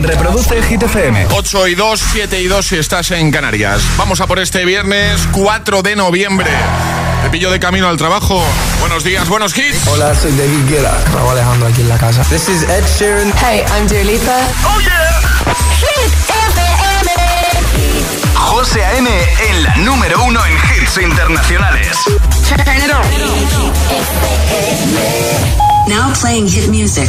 Reproduce Hit FM. 8 y 2, 7 y 2 si estás en Canarias. Vamos a por este viernes 4 de noviembre. Te pillo de camino al trabajo. Buenos días, buenos hits. Hola, soy David Guetta. Raúl Alejandro aquí en la casa. This is Ed Sheeran. Hey, I'm Dua Lipa. Oh yeah. Hit FM. José A.M. en la número uno en hits internacionales. Turn it on. Now playing hit music.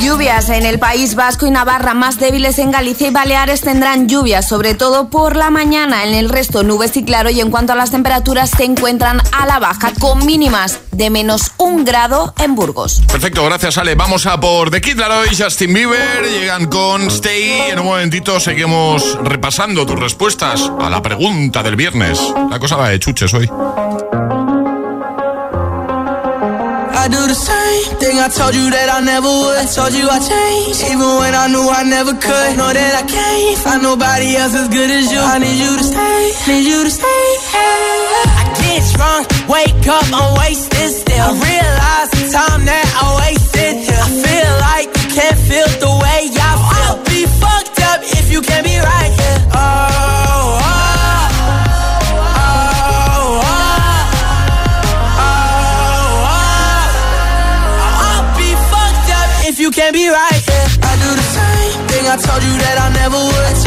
Lluvias en el País Vasco y Navarra, más débiles en Galicia y Baleares tendrán lluvias, sobre todo por la mañana. En el resto, nubes y claro. Y en cuanto a las temperaturas, se encuentran a la baja, con mínimas de menos un grado en Burgos. Perfecto, gracias Ale. Vamos a por The Kid Laroi y Justin Bieber. Llegan con Stay. En un momentito seguimos repasando tus respuestas a la pregunta del viernes. La cosa va de chuches hoy. I do the same thing I told you that I never would. I told you I changed, even when I knew I never could. Know that I can't find nobody else as good as you. I need you to stay, need you to stay. I get drunk, wake up, I'm wasted still. I realize the time that I wasted here. I feel like you can't feel the way I feel. I'll be fucked up if you can't be right here. Oh.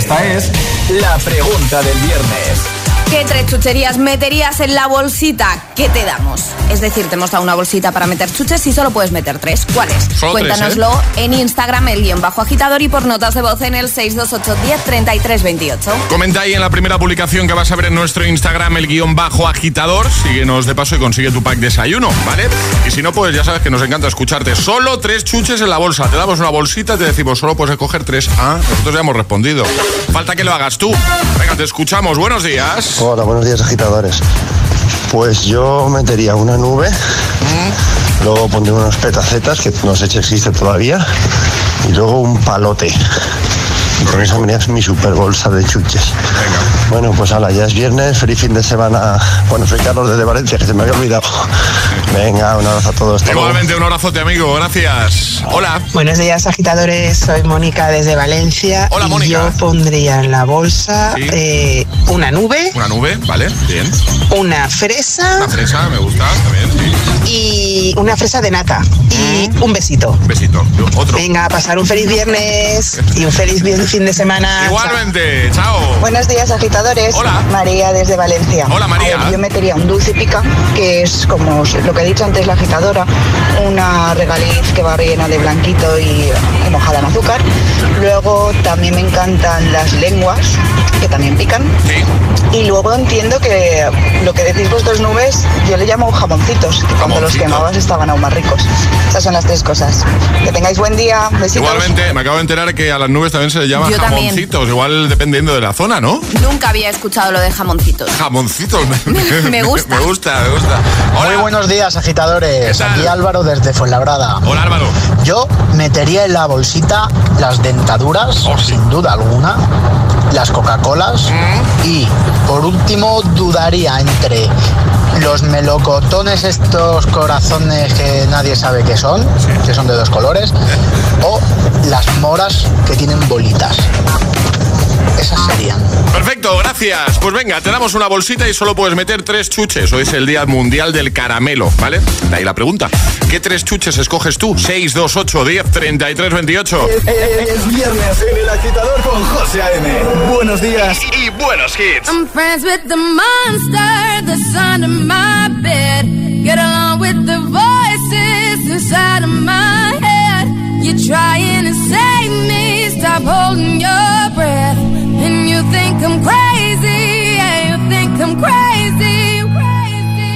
Esta es la pregunta del viernes. ¿Qué tres chucherías meterías en la bolsita que te damos? Es decir, te hemos dado una bolsita para meter chuches y solo puedes meter tres. ¿Cuáles? Cuéntanoslo en Instagram, el guion bajo agitador y por notas de voz en el 628 10 33 28. Comenta ahí en la primera publicación que vas a ver en nuestro Instagram el guion bajo agitador. Síguenos de paso y consigue tu pack desayuno, ¿vale? Y si no, pues ya sabes que nos encanta escucharte. Solo tres chuches en la bolsa. Te damos una bolsita y te decimos, solo puedes escoger tres. Ah, nosotros ya hemos respondido. Falta que lo hagas tú. Venga, te escuchamos. Buenos días. Hola, buenos días agitadores. Pues yo metería una nube, luego pondría unos petacetas, que no sé si existe todavía, y luego un palote. Mi super bolsa de chuches. Bueno, pues ala, ya es viernes, feliz fin de semana. Bueno, soy Carlos desde Valencia, que se me había olvidado. Venga, un abrazo a todos. Igualmente, un abrazote, amigo. Gracias. Hola. Buenos días, agitadores. Soy Mónica desde Valencia. Hola, y Mónica. Yo pondría en la bolsa Sí. eh, una nube, Una nube, ¿vale? Bien. una fresa Una fresa, me gusta también, sí. y una fresa de nata. Y un besito. Un besito. Otro. Venga, a pasar un feliz viernes y un feliz bien- fin de semana. Igualmente. Chao. Buenos días, agitadores. Hola. María desde Valencia. Hola, María. Ver, yo metería un dulce pica, que es como lo que ha dicho antes la agitadora, una regaliz que va rellena de blanquito y, y mojada en azúcar. Luego también me encantan las lenguas, que también pican. Sí. Y luego entiendo que lo que decís vosotros nubes, yo le llamo jamoncitos, que cuando los quemabas estaban aún más ricos. Esas son las tres cosas. Que tengáis buen día. Besitos. Igualmente, me acabo de enterar que a las nubes también se les llama Yo también. jamoncitos, igual dependiendo de la zona, ¿no? Nunca había escuchado lo de jamoncitos. Jamoncitos. Me gusta. me gusta, me gusta. Muy buenos días, agitadores. Aquí Álvaro desde Fuenlabrada. Hola Álvaro. Yo metería en la bolsita las dentaduras, Oh, sí. sin duda alguna, las Coca-Colas Mm. y, por último, dudaría entre los melocotones, estos corazones que nadie sabe qué son, que son de dos colores, o las moras que tienen bolitas. Esas serían. Perfecto, gracias. Pues venga, te damos una bolsita y solo puedes meter tres chuches. Hoy es el Día Mundial del Caramelo, ¿vale? De ahí la pregunta. ¿Qué tres chuches escoges tú? 6, 2, 8, 10, 33, 28. Es viernes en el agitador con José A.M. Buenos días y, y buenos hits. I'm friends with the monster that's under my bed. Get along with the voices inside of my head. You're trying to save me, stop holding your you think I'm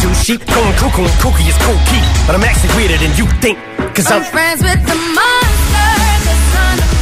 two sheep, going cuckoo and kooky is cool key. But I'm actually weirder than you think. Cause I'm I'm friends with the monster that's under my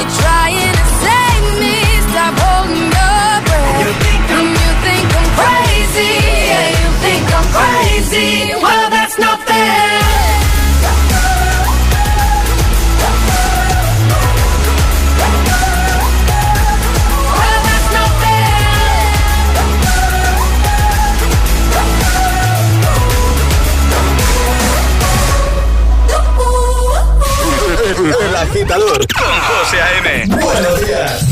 You're trying to save me, stop holding your breath. And you think I'm crazy, yeah, you think I'm crazy. Well, that's not fair. Agitador con José A.M. Buenos días.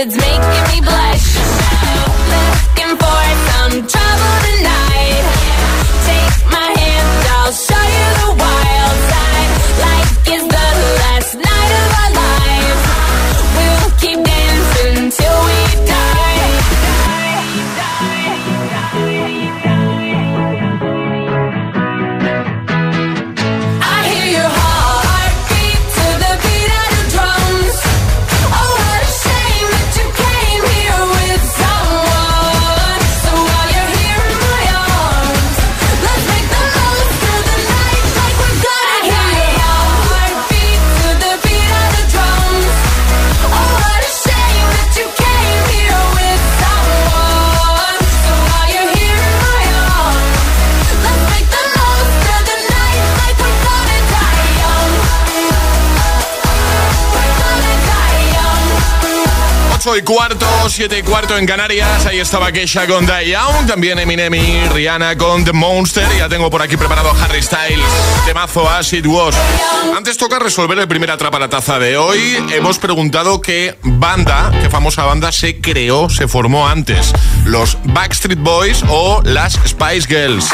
It's making me believe y cuarto, 7 y cuarto en Canarias. Ahí estaba Keisha con Die Young. También Eminem y Rihanna con The Monster. Ya tengo por aquí preparado a Harry Styles. Temazo As It Was. Antes toca resolver el primer atrapa la taza de hoy. Hemos preguntado qué banda, qué famosa banda se creó, se formó antes. Los Backstreet Boys o las Spice Girls.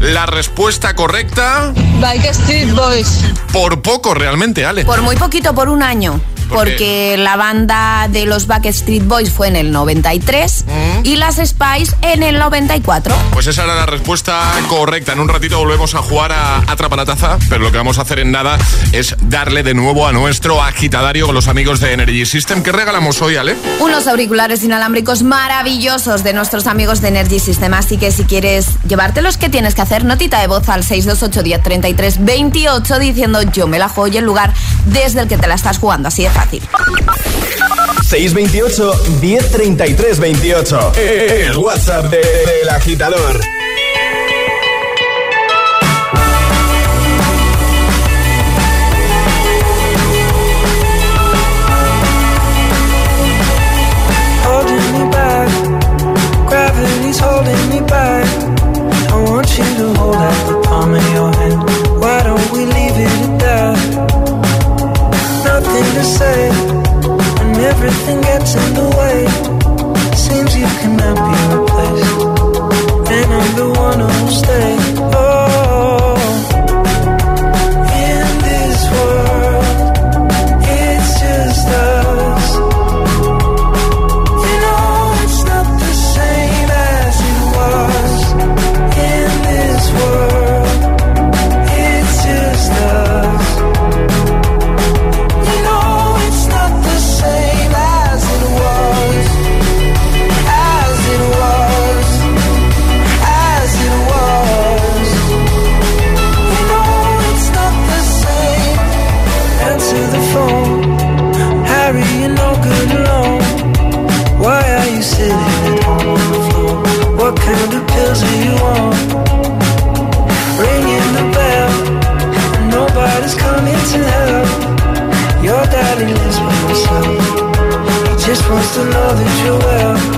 La respuesta correcta. Backstreet Boys. Por poco realmente, Ale. Por muy poquito, por un año. Porque la banda de los Backstreet Boys fue en el 93 y las Spice en el 94. Pues esa era la respuesta correcta. En un ratito volvemos a jugar a Atrapa la Taza, pero lo que vamos a hacer en nada es darle de nuevo a nuestro agitadario con los amigos de Energy System. ¿Qué regalamos hoy, Ale? Unos auriculares inalámbricos maravillosos de nuestros amigos de Energy System. Así que si quieres llevártelos, ¿qué tienes que hacer? Notita de voz al 628 10 33 28 diciendo yo me la juego y el lugar desde el que te la estás jugando. Así de fácil. 628 1033 28. El WhatsApp de- del agitador. holding me back. Gravity's holding me back. I want you to hold out the palm of your hand. Why don't we leave it at that? Nothing to say, and everything gets in the way. Seems you cannot be replaced, and I'm the one who'll stay. Oh, to help. Your daddy lives by himself. He just wants to know that you're well.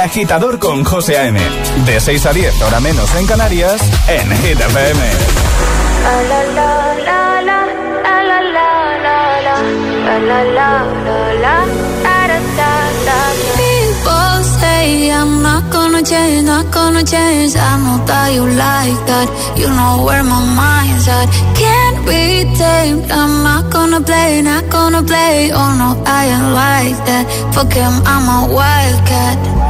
Agitador con José A.M. De 6 a 10, hora menos en Canarias, en Hit FM. People say I'm not gonna change, not gonna change. I know that you like that. You know where my mind's at. Can't be tamed. I'm not gonna play, not gonna play. Oh no, I ain't like that. Fuck him, I'm a wildcat.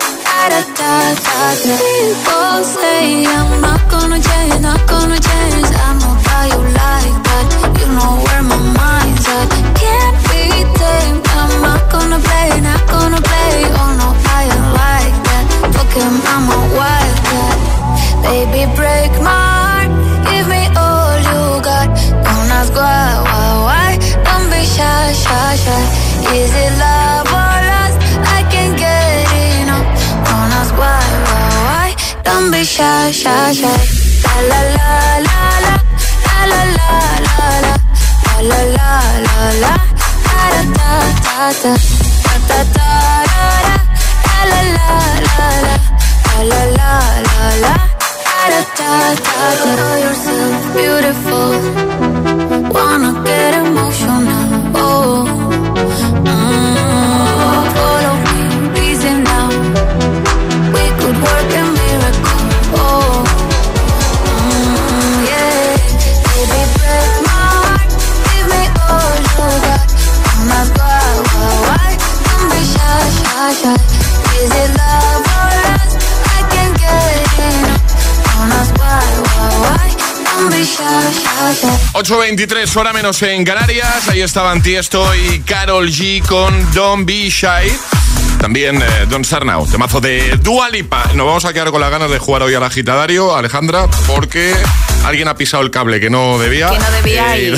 da, da. 8.23, hora menos en Canarias. Ahí estaban Tiesto y Carol G con Don't Be Shy. También eh, Don't Start Now, temazo de Dua Lipa. Nos vamos a quedar con las ganas de jugar hoy al agitadario, Alejandra, porque alguien ha pisado el cable que no debía. Que no debía Eh,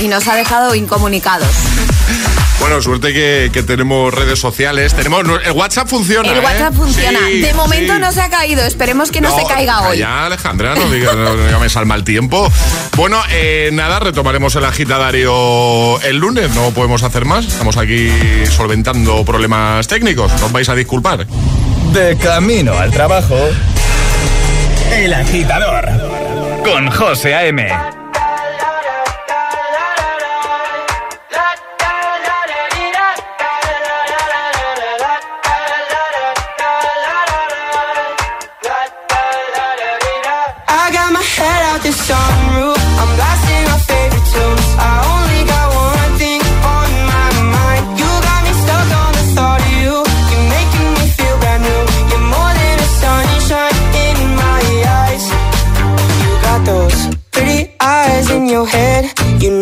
y, y nos ha dejado incomunicados. Bueno, suerte que, que tenemos redes sociales. Tenemos el WhatsApp funciona. El ¿eh? WhatsApp funciona. Sí, de momento sí. no se ha caído. Esperemos que no, se caiga hoy. Ya, Alejandra, no digas no, no me salma el tiempo. Bueno, eh, nada, retomaremos el agitadario el lunes. No podemos hacer más. Estamos aquí solventando problemas técnicos. Nos vais a disculpar. De camino al trabajo. El agitador. Con José A.M. Sunroof.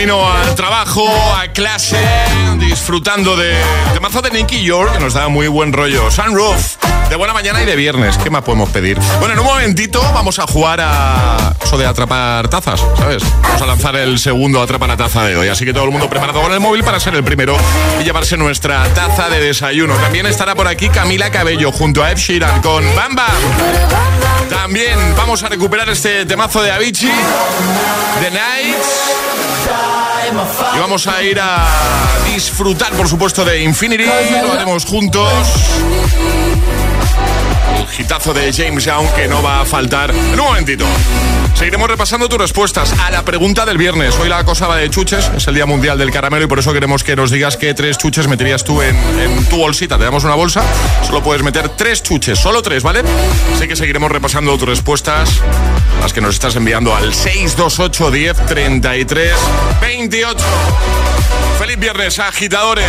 camino al trabajo, a clase, disfrutando de temazo de Nicky York, que nos da muy buen rollo. Sunroof, de buena mañana y de viernes. ¿Qué más podemos pedir? Bueno, en un momentito vamos a jugar a eso de atrapar tazas, ¿sabes? Vamos a lanzar el segundo atrapa la taza de hoy. Así que todo el mundo preparado con el móvil para ser el primero y llevarse nuestra taza de desayuno. También estará por aquí Camila Cabello junto a Ed Sheeran con Bam Bam. También vamos a recuperar este temazo de Avicii, The Nights. Y vamos a ir a disfrutar, por supuesto, de Infinity. Lo haremos juntos. Hitazo de James Young que no va a faltar en un momentito. Seguiremos repasando tus respuestas a la pregunta del viernes. Hoy la cosa va de chuches, es el Día Mundial del Caramelo y por eso queremos que nos digas qué tres chuches meterías tú en, en tu bolsita. Te damos una bolsa, solo puedes meter tres chuches, solo tres, ¿vale? Así que seguiremos repasando tus respuestas, las que nos estás enviando al 628 10 33 28. Feliz viernes, agitadores.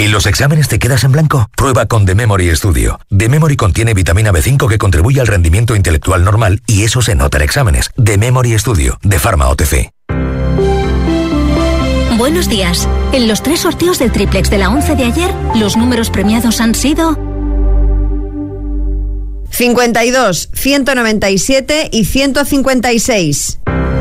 ¿Y los exámenes te quedas en blanco? Prueba con The Memory Studio. The Memory contiene vitamina B5 que contribuye al rendimiento intelectual normal y eso se nota en exámenes. The Memory Studio, de Pharma OTC. Buenos días. En los tres sorteos del triplex de la 11 de ayer, los números premiados han sido 52, 197 y 156.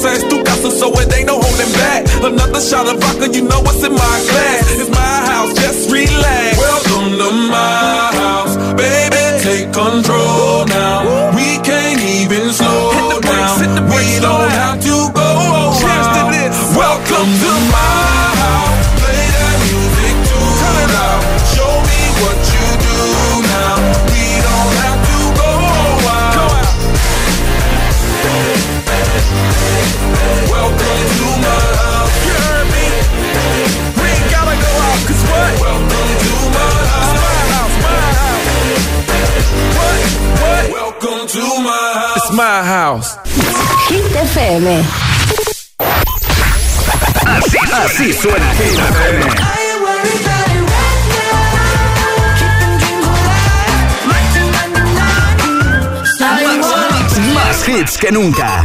casa es tu casa, so it ain't no holding back. Another shot of vodka, you know what's in my glass. It's my house, just relax. Welcome to my house, baby, take control now. We can't even slow down. We don't have my house. Hit FM. Así, así suena Hit FM. Más hits que nunca.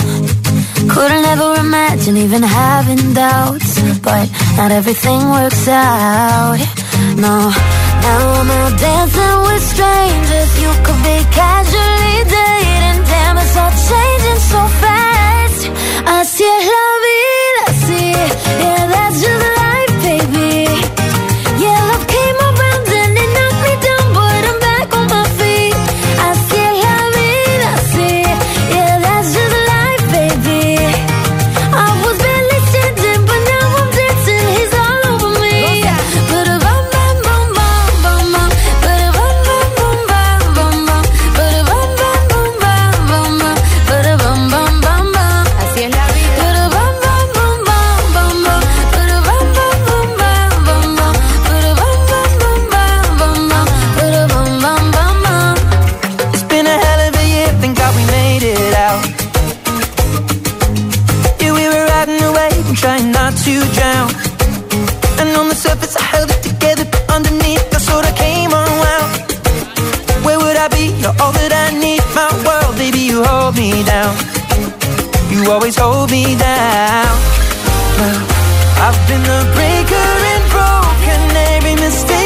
Couldn't ever imagine even having doubts, but not everything works out. No, now I'm out dancing with strangers. You could be casually dating, damn, it's all changing so fast. Así es la vida, sí, I've been the breaker and broken. Every mistake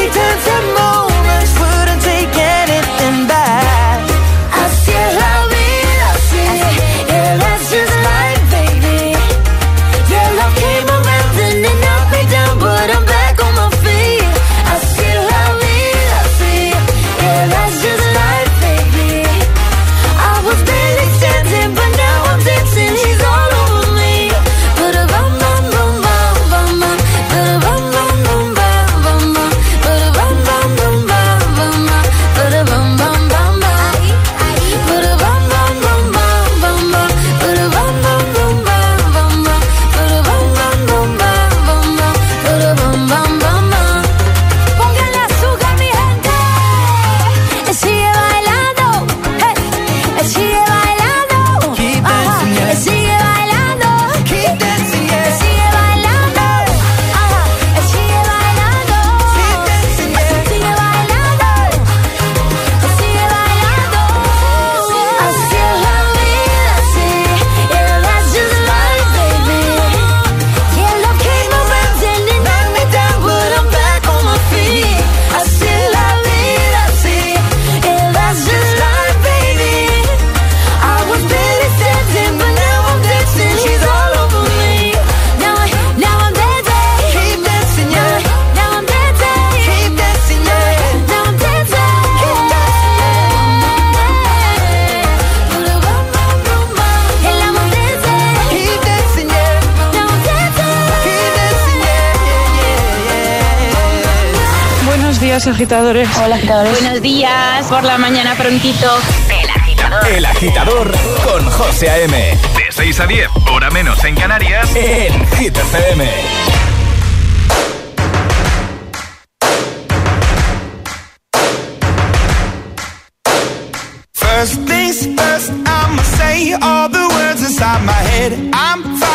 Buenos días, agitadores. Hola, agitadores. Buenos días, por la mañana prontito. El agitador. El agitador con José A.M. De 6 a 10, hora menos en Canarias, en Hit FM. First things first, I'ma say all the words inside my head. I'm fired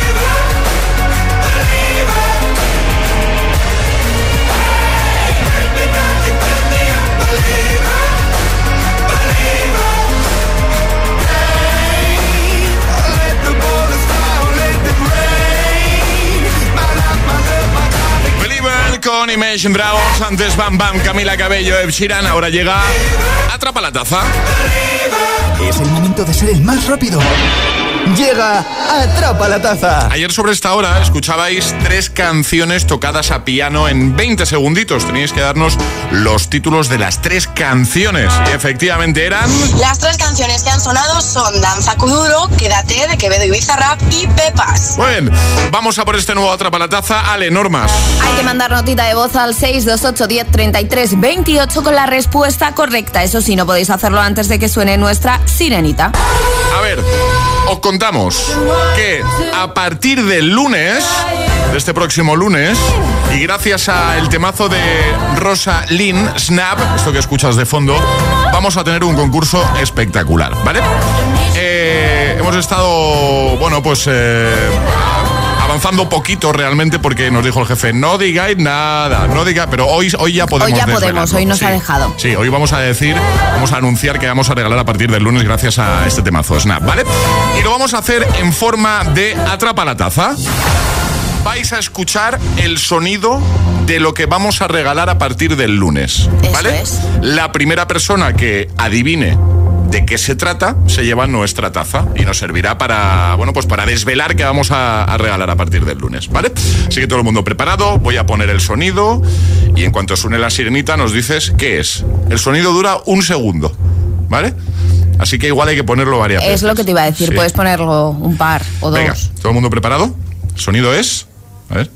con Imagine Dragons, antes Bam Bam, Camila Cabello, Ed ahora llega Atrapa la Taza. Es el momento de ser el más rápido. Llega Atrapa la Taza. Ayer sobre esta hora escuchabais tres canciones tocadas a piano en 20 segunditos. Teníais que darnos los títulos de las tres canciones. Y efectivamente eran... Las tres canciones que han sonado son Danza Kuduro, Quédate de Quevedo y Bizarrap y Pepas. Bien, vamos a por este nuevo Atrapa la Taza. Ale, normas. Hay que mandar notita de voz al 628 10 33 28 con la respuesta correcta. Eso sí, no podéis hacerlo antes de que suene nuestra sirenita. A ver, os contamos que a partir del lunes, de este próximo lunes, y gracias al temazo de Rosa Lynn, Snap, esto que escuchas de fondo, vamos a tener un concurso espectacular, ¿vale? Eh, hemos estado, bueno, pues... eh, avanzando poquito realmente porque nos dijo el jefe, no digáis nada, no digáis, pero hoy, hoy ya podemos Hoy ya podemos, hoy nos Sí. ha dejado. Sí, hoy vamos a decir, vamos a anunciar que vamos a regalar a partir del lunes gracias a este temazo Snap, ¿vale? Y lo vamos a hacer en forma de atrapa la taza. Vais a escuchar el sonido de lo que vamos a regalar a partir del lunes, ¿vale? La primera persona que adivine de qué se trata se lleva nuestra taza y nos servirá para, bueno, pues para desvelar qué vamos a, a regalar a partir del lunes, ¿vale? Así que todo el mundo preparado, voy a poner el sonido y en cuanto suene la sirenita nos dices qué es. El sonido dura un segundo, ¿vale? Así que igual hay que ponerlo varias veces. Es lo que te iba a decir, Sí. puedes ponerlo un par o dos. Venga, ¿todo el mundo preparado? ¿El sonido es? A ver.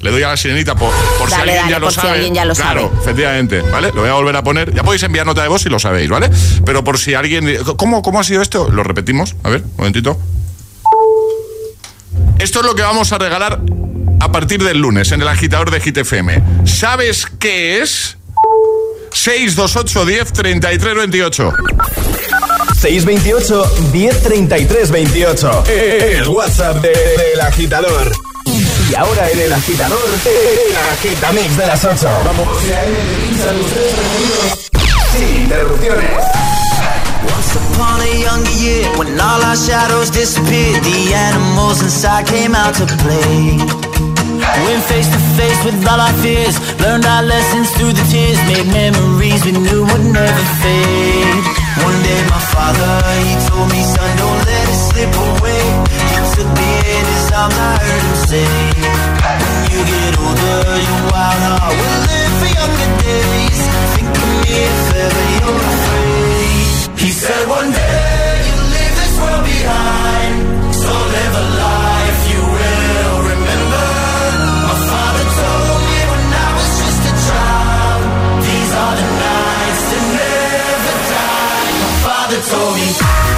Le doy a la sirenita por, por si alguien dale, ya lo por si sabe. alguien ya lo claro, sabe. efectivamente, ¿vale? Lo voy a volver a poner. Ya podéis enviar nota de voz si lo sabéis, ¿vale? Pero por si alguien... ¿Cómo, cómo ha sido esto? Lo repetimos. A ver, un momentito. Esto es lo que vamos a regalar a partir del lunes en el agitador de GTFM. ¿Sabes qué es? 628 10 33 28. 628 1033 28. El WhatsApp de- del agitador. Y ahora en el agitador, el agitamix de las 8. Vamos. Sin interrupciones. Once upon a younger year, when all our shadows disappeared, the animals inside came out to play. Went face to face with all our fears, learned our lessons through the tears, made memories we knew would never fade. One day my father, he told me, son, don't let slip away. He took me in his arms, I heard him say, when you get older, your wild heart will live for younger days. Think of me if ever you're afraid. He said one day you'll leave this world behind, so live a life you will remember. My father told me when I was just a child, these are the nights that never die. My father told me.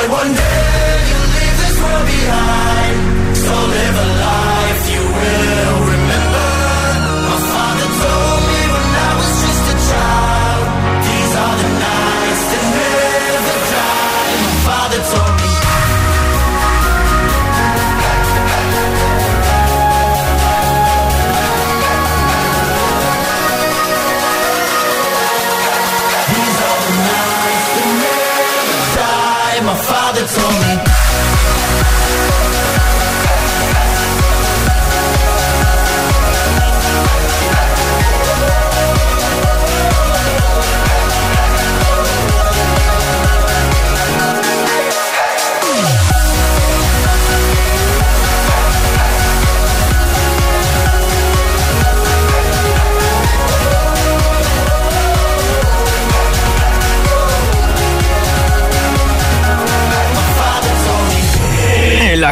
behind, so live a life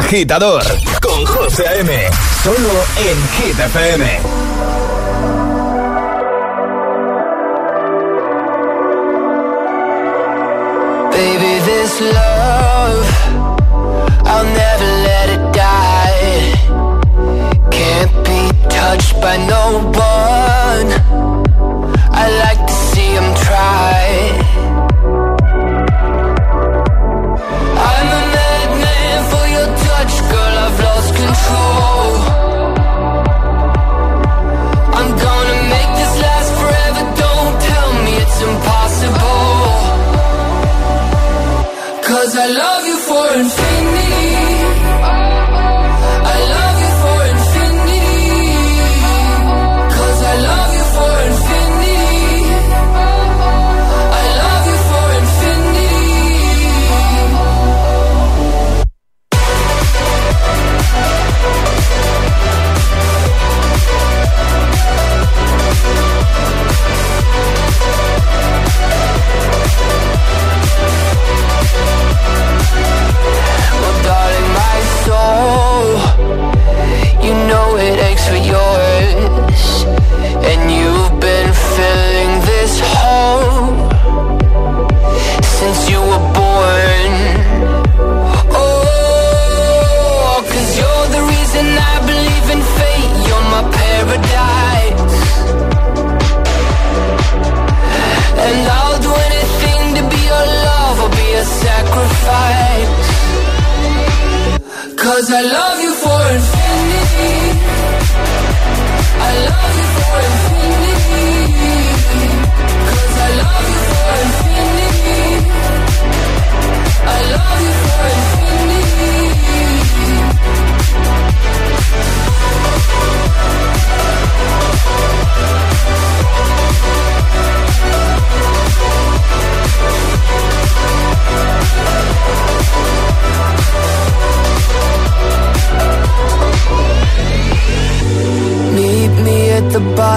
agitador con José A.M. Solo en Hit FM. Baby, this love, I'll never let it die. Can't be touched by no one. I like to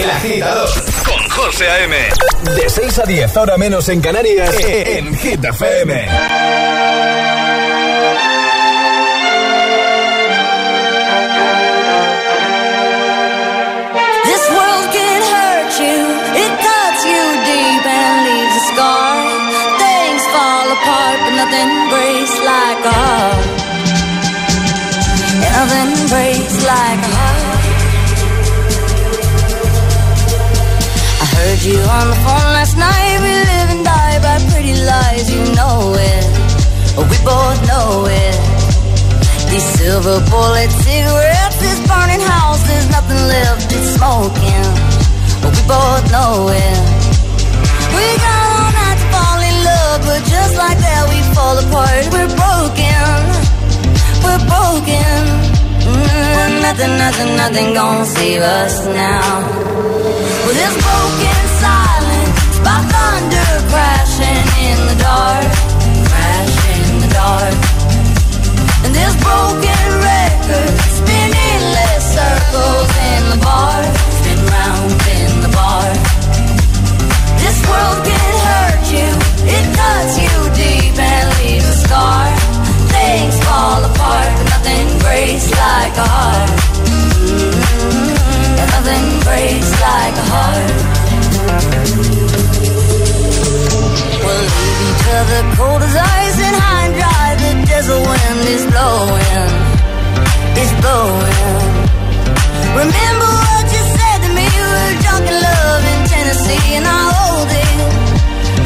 El agitador con José A.M. De 6 a 10, ahora menos en Canarias, en Hit FM. Nothing breaks like a heart. I heard you on the phone last night. We live and die by pretty lies, you know it. We both know it. These silver bullet cigarettes, this burning house, nothing, nothing gonna save us now. Well, this broken silence by thunder crashing in the dark, crashing in the dark. And this broken record spinning less circles in the bar, spin round in the bar. This world can hurt you, it cuts you deep and leaves a scar. Things fall apart, but nothing breaks like a heart. And breaks like a heart. We'll leave each other cold as ice and high and dry. The desert wind is blowing, it's blowing. Remember what you said to me? We were drunk in love in Tennessee, and I hold it.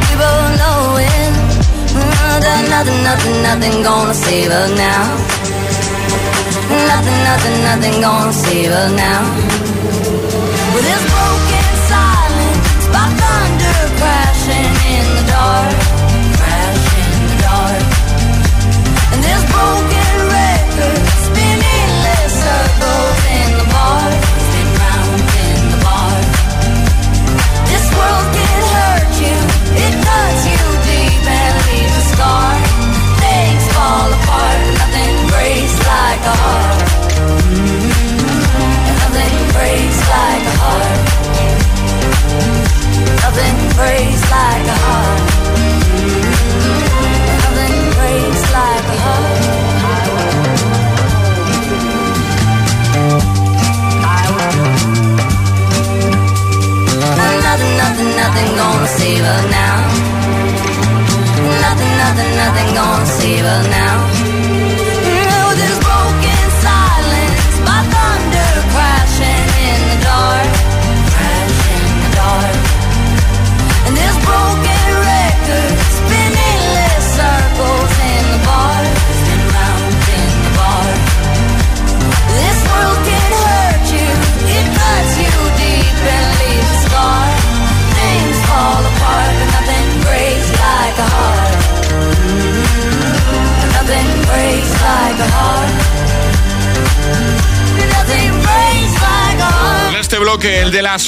We both know it. That nothing, nothing, nothing gonna save us now. Nothing, nothing, nothing gonna save us now. With this broken silence, by thunder crashing in the dark,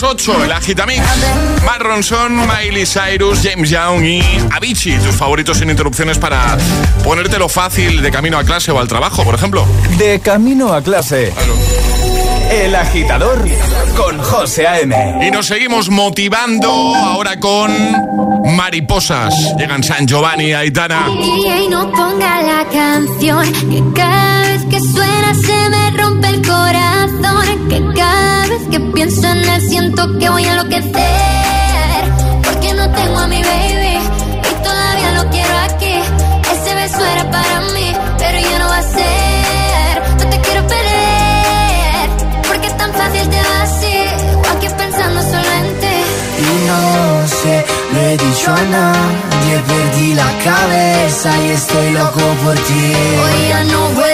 8, el Agitamix. Matt Ronson, Miley Cyrus, James Young y Avicii, tus favoritos sin interrupciones para ponértelo fácil de camino a clase o al trabajo, por ejemplo. De camino a clase. El agitador con José A.M. Y nos seguimos motivando ahora con mariposas. Llegan San Giovanni, Aitana. Y no ponga la canción que cada vez que suena se me rompe el corazón. Que cada vez que pienso en él siento que voy a enloquecer. Porque no tengo a mi baby dicho a nadie, perdí la cabeza y estoy loco por ti. Hoy ya no vuelan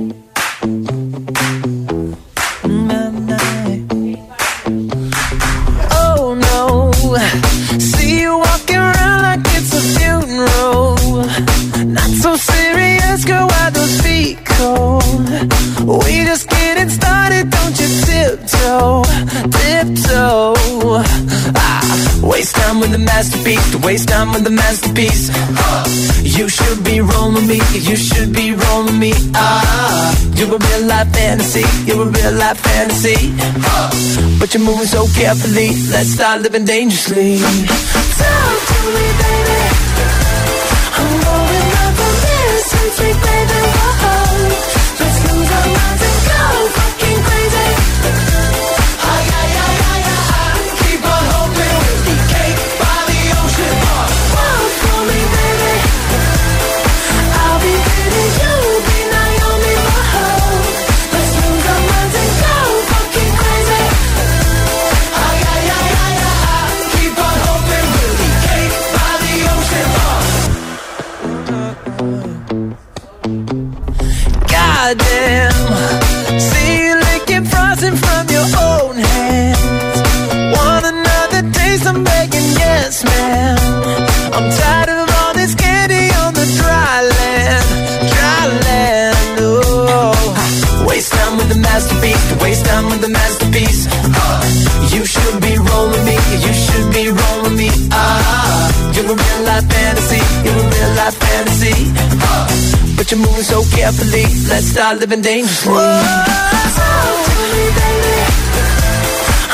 time the masterpiece. You should be rolling me, you should be rolling me. Ah, you're a real life fantasy, you're a real life fantasy. But you're moving so carefully, let's start living dangerously. Talk to me, baby. With the masterpiece. Uh, you should be rolling me, you should be rolling me. Ah, you're a real life fantasy, you're a real life fantasy. Uh, but you're moving so carefully, let's start living dangerously. Talk to me, baby.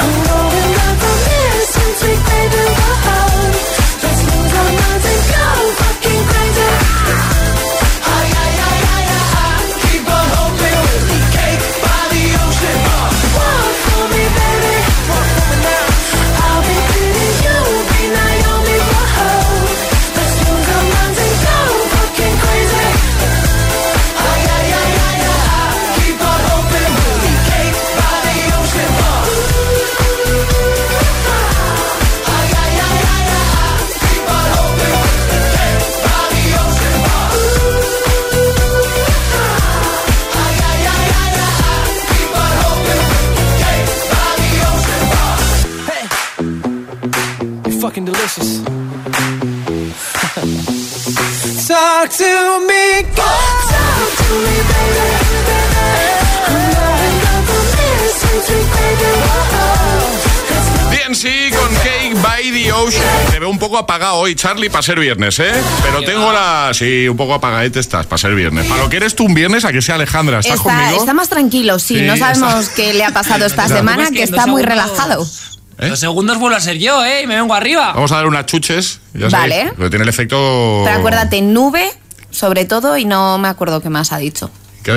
I'm going up on sweet baby. Quincy con Cake by the Ocean. Te veo un poco apagado hoy, Charlie, para ser viernes, ¿eh? Pero tengo la... Sí, un poco apagadete estás, para ser viernes. Para lo que eres tú un viernes, a que sea Alejandra, ¿estás está, conmigo? Está más tranquilo, sí. no sabemos qué le ha pasado esta semana, que, está muy relajado. ¿Eh? Los segundos vuelvo a ser yo, ¿eh? Y me vengo arriba. Vamos a dar unas chuches. Ya vale. Sabéis, pero tiene el efecto... Pero acuérdate, nube, sobre todo, y no me acuerdo qué más ha dicho.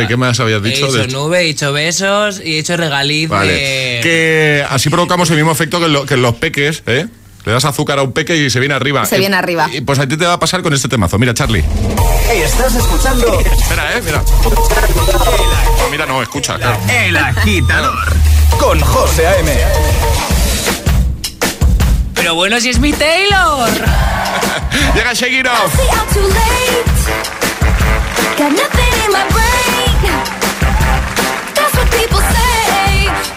¿Qué, más habías dicho? He hecho nube, he hecho besos y he hecho regaliz. Vale. Que así provocamos el mismo efecto que, lo, los peques, ¿eh? Le das azúcar a un peque y se viene arriba. Se viene arriba. Y pues a ti te va a pasar con este temazo. Mira, Charlie. Estás escuchando. Espera, eh, mira. No, mira, no, escucha, claro. El agitador con José A.M. Pero bueno, si es mi Taylor. Llega Shake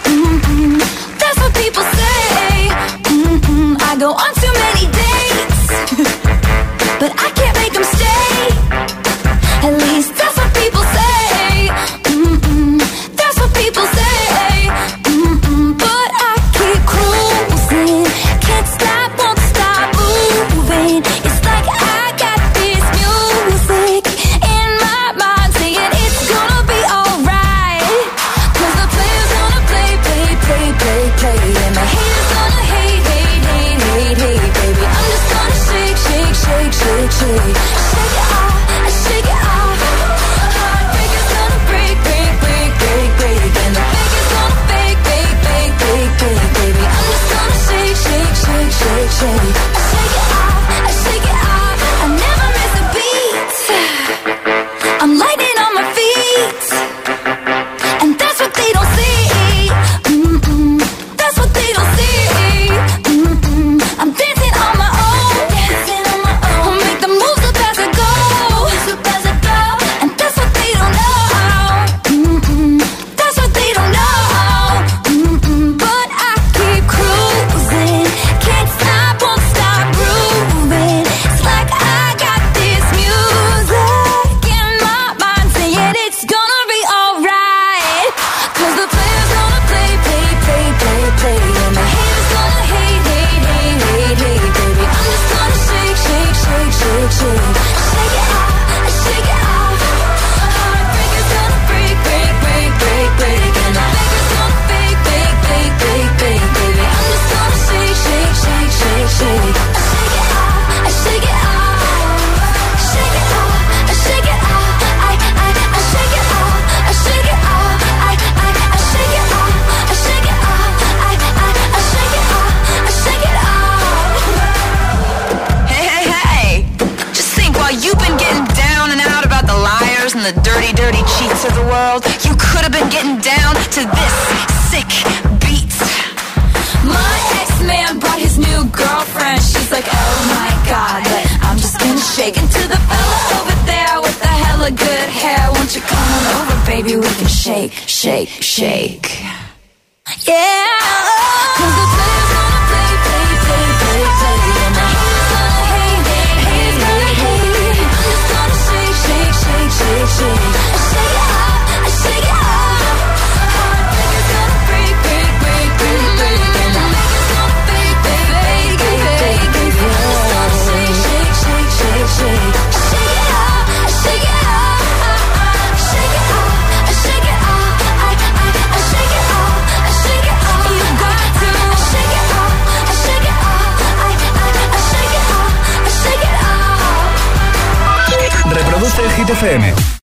Mm-hmm. Mm-hmm. I go on too many dates, but I can't make them.